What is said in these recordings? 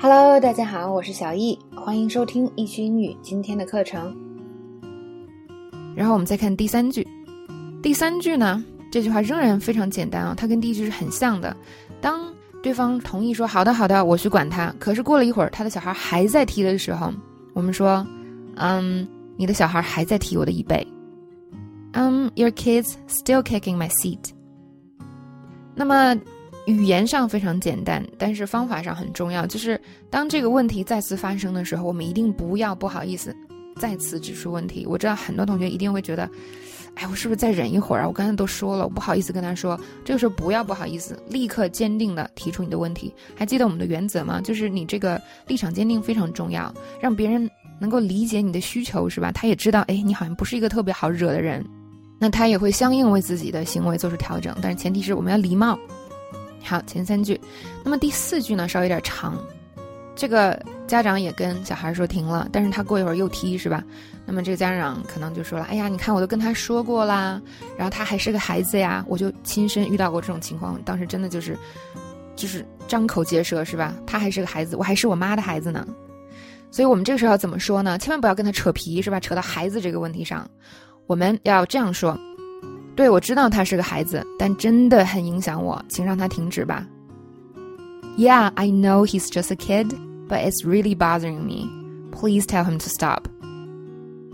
Hello，大家好，我是小易，欢迎收听易趣英语今天的课程。然后我们再看第三句，第三句呢，这句话仍然非常简单啊，它跟第一句是很像的。当对方同意说好的好的，我去管他，可是过了一会儿，他的小孩还在踢的时候，我们说，嗯，你的小孩还在踢我的椅背。嗯，Your kids still kicking my seat。那么。语言上非常简单，但是方法上很重要。就是当这个问题再次发生的时候，我们一定不要不好意思再次指出问题。我知道很多同学一定会觉得，哎，我是不是再忍一会儿啊？我刚才都说了，我不好意思跟他说。这个时候不要不好意思，立刻坚定的提出你的问题。还记得我们的原则吗？就是你这个立场坚定非常重要，让别人能够理解你的需求，是吧？他也知道，哎，你好像不是一个特别好惹的人，那他也会相应为自己的行为做出调整。但是前提是我们要礼貌。好，前三句，那么第四句呢，稍微有点长。这个家长也跟小孩说停了，但是他过一会儿又踢，是吧？那么这个家长可能就说了：“哎呀，你看我都跟他说过啦，然后他还是个孩子呀。”我就亲身遇到过这种情况，当时真的就是，就是张口结舌，是吧？他还是个孩子，我还是我妈的孩子呢。所以我们这个时候要怎么说呢？千万不要跟他扯皮，是吧？扯到孩子这个问题上，我们要这样说。对，我知道他是个孩子，但真的很影响我，请让他停止吧。Yeah, I know he's just a kid, but it's really bothering me. Please tell him to stop.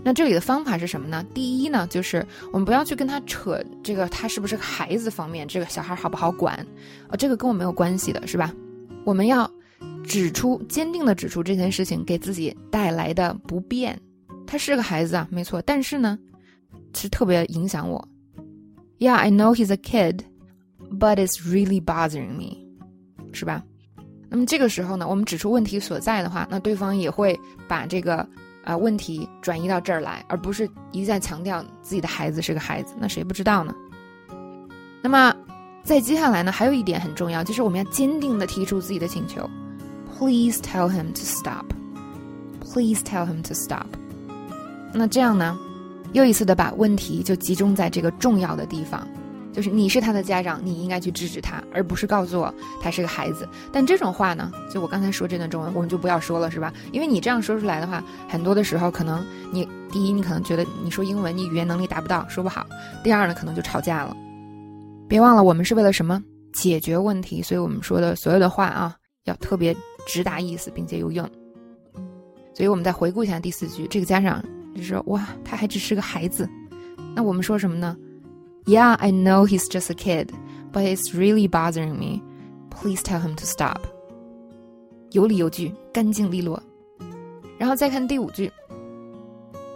那这里的方法是什么呢？第一呢，就是我们不要去跟他扯这个他是不是孩子方面，这个小孩好不好管，啊，这个跟我没有关系的，是吧？我们要指出，坚定的指出这件事情给自己带来的不便。他是个孩子啊，没错，但是呢，是特别影响我。Yeah, I know he's a kid, but it's really bothering me，是吧？那么这个时候呢，我们指出问题所在的话，那对方也会把这个啊问题转移到这儿来，而不是一再强调自己的孩子是个孩子。那谁不知道呢？那么在接下来呢，还有一点很重要，就是我们要坚定的提出自己的请求。Please tell him to stop. Please tell him to stop. 那这样呢？又一次的把问题就集中在这个重要的地方，就是你是他的家长，你应该去制止他，而不是告诉我他是个孩子。但这种话呢，就我刚才说这段中文，我们就不要说了，是吧？因为你这样说出来的话，很多的时候可能你第一，你可能觉得你说英文你语言能力达不到，说不好；第二呢，可能就吵架了。别忘了，我们是为了什么解决问题？所以我们说的所有的话啊，要特别直达意思，并且有用。所以我们再回顾一下第四句，这个家长。就说哇，他还只是个孩子，那我们说什么呢？Yeah, I know he's just a kid, but it's really bothering me. Please tell him to stop. 有理有据，干净利落。然后再看第五句。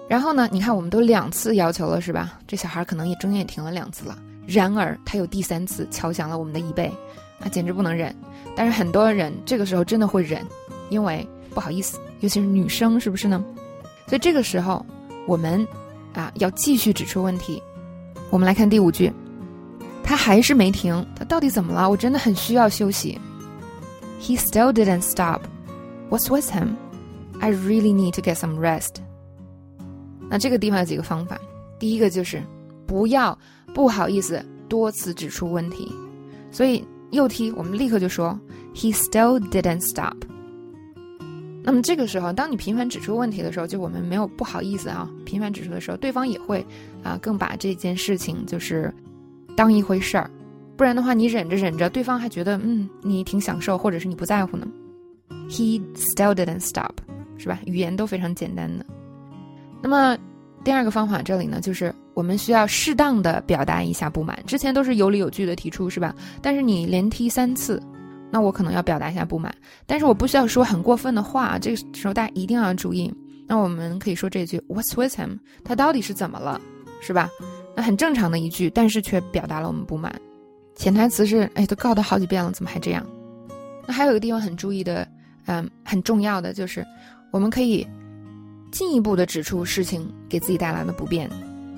然后呢，你看我们都两次要求了，是吧？这小孩可能也中间也停了两次了。然而他有第三次敲响了我们的椅背，那简直不能忍。但是很多人这个时候真的会忍，因为不好意思，尤其是女生，是不是呢？所以这个时候，我们啊要继续指出问题。我们来看第五句，他还是没停，他到底怎么了？我真的很需要休息。He still didn't stop. What's with him? I really need to get some rest. 那这个地方有几个方法，第一个就是不要不好意思多次指出问题。所以右踢我们立刻就说，He still didn't stop. 那么这个时候，当你频繁指出问题的时候，就我们没有不好意思啊，频繁指出的时候，对方也会啊更把这件事情就是当一回事儿，不然的话，你忍着忍着，对方还觉得嗯你挺享受，或者是你不在乎呢。He still didn't stop，是吧？语言都非常简单的。那么第二个方法这里呢，就是我们需要适当的表达一下不满，之前都是有理有据的提出，是吧？但是你连踢三次。那我可能要表达一下不满，但是我不需要说很过分的话。这个时候大家一定要注意。那我们可以说这句 "What's with him？" 他到底是怎么了，是吧？那很正常的一句，但是却表达了我们不满。潜台词是：哎，都告他好几遍了，怎么还这样？那还有一个地方很注意的，嗯，很重要的就是，我们可以进一步的指出事情给自己带来的不便。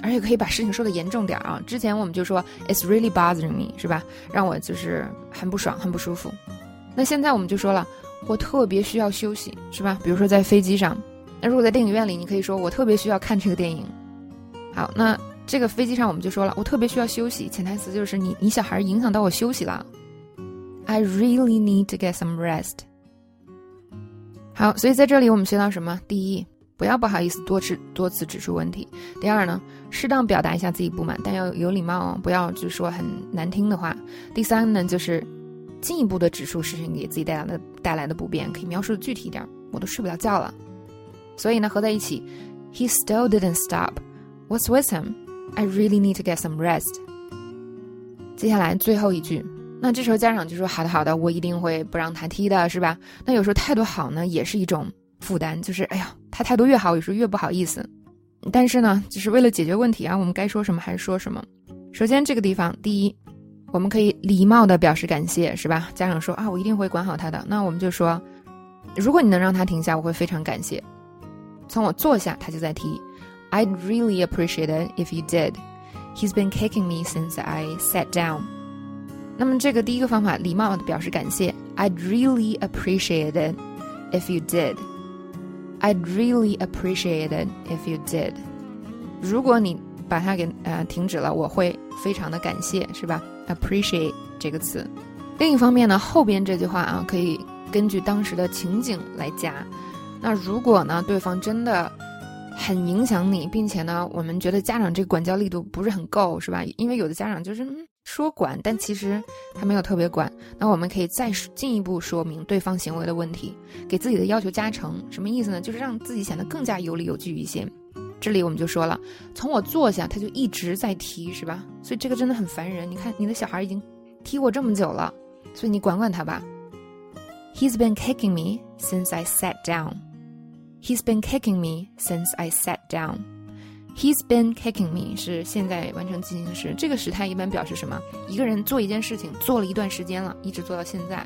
而且可以把事情说的严重点啊！之前我们就说 "It's really bothering me"，是吧？让我就是很不爽、很不舒服。那现在我们就说了，我特别需要休息，是吧？比如说在飞机上，那如果在电影院里，你可以说我特别需要看这个电影。好，那这个飞机上我们就说了，我特别需要休息。潜台词就是你你小孩影响到我休息了。I really need to get some rest。好，所以在这里我们学到什么？第一，不要不好意思多次多次指出问题；第二呢，适当表达一下自己不满，但要有礼貌哦，不要就说很难听的话；第三呢，就是进一步的指出事情给自己带来的带来的不便，可以描述的具体一点，我都睡不了觉了。所以呢，合在一起，He still didn't stop. What's with him? I really need to get some rest. 接下来最后一句，那这时候家长就说：“好的，好的，我一定会不让他踢的，是吧？”那有时候态度好呢，也是一种负担，就是哎呀，他态度越好，有时候越不好意思。但是呢，就是为了解决问题啊，我们该说什么还是说什么。首先这个地方，第一，我们可以礼貌的表示感谢，是吧？家长说啊，我一定会管好他的，那我们就说，如果你能让他停下，我会非常感谢。从我坐下，他就在踢。I'd really appreciate it if you did. He's been kicking me since I sat down. 那么这个第一个方法，礼貌的表示感谢。I'd really appreciate it if you did. I'd really appreciate it if you did. 如果你把它给呃停止了，我会非常的感谢，是吧？Appreciate 这个词。另一方面呢，后边这句话啊，可以根据当时的情景来加。那如果呢，对方真的很影响你，并且呢，我们觉得家长这个管教力度不是很够，是吧？因为有的家长就是嗯说管，但其实他没有特别管。那我们可以再进一步说明对方行为的问题，给自己的要求加成。什么意思呢？就是让自己显得更加有理有据一些。这里我们就说了，从我坐下他就一直在踢，是吧？所以这个真的很烦人。你看你的小孩已经踢我这么久了，所以你管管他吧。He's been kicking me since I sat down. He's been kicking me since I sat down. He's been kicking me 是现在完成进行时，这个时态一般表示什么？一个人做一件事情做了一段时间了，一直做到现在。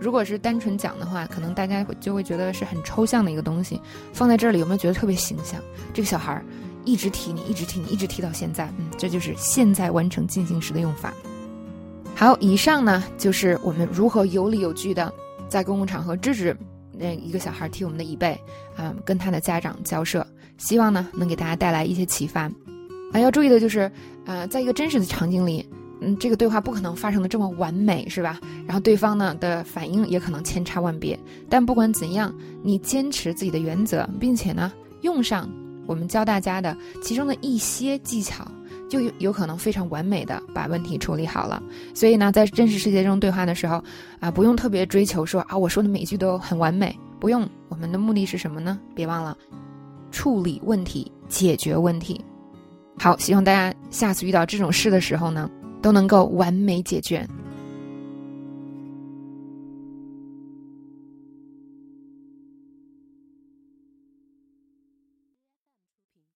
如果是单纯讲的话，可能大家就会觉得是很抽象的一个东西。放在这里有没有觉得特别形象？这个小孩儿一直踢你，一直踢你，一直踢到现在。嗯，这就是现在完成进行时的用法。好，以上呢就是我们如何有理有据的在公共场合制止。那一个小孩踢我们的椅背，啊，跟他的家长交涉，希望呢能给大家带来一些启发。啊，要注意的就是，呃，在一个真实的场景里，嗯，这个对话不可能发生的这么完美，是吧？然后对方呢的反应也可能千差万别。但不管怎样，你坚持自己的原则，并且呢用上我们教大家的其中的一些技巧。就有有可能非常完美的把问题处理好了，所以呢，在真实世界中对话的时候，啊，不用特别追求说啊，我说的每一句都很完美，不用。我们的目的是什么呢？别忘了，处理问题，解决问题。好，希望大家下次遇到这种事的时候呢，都能够完美解决。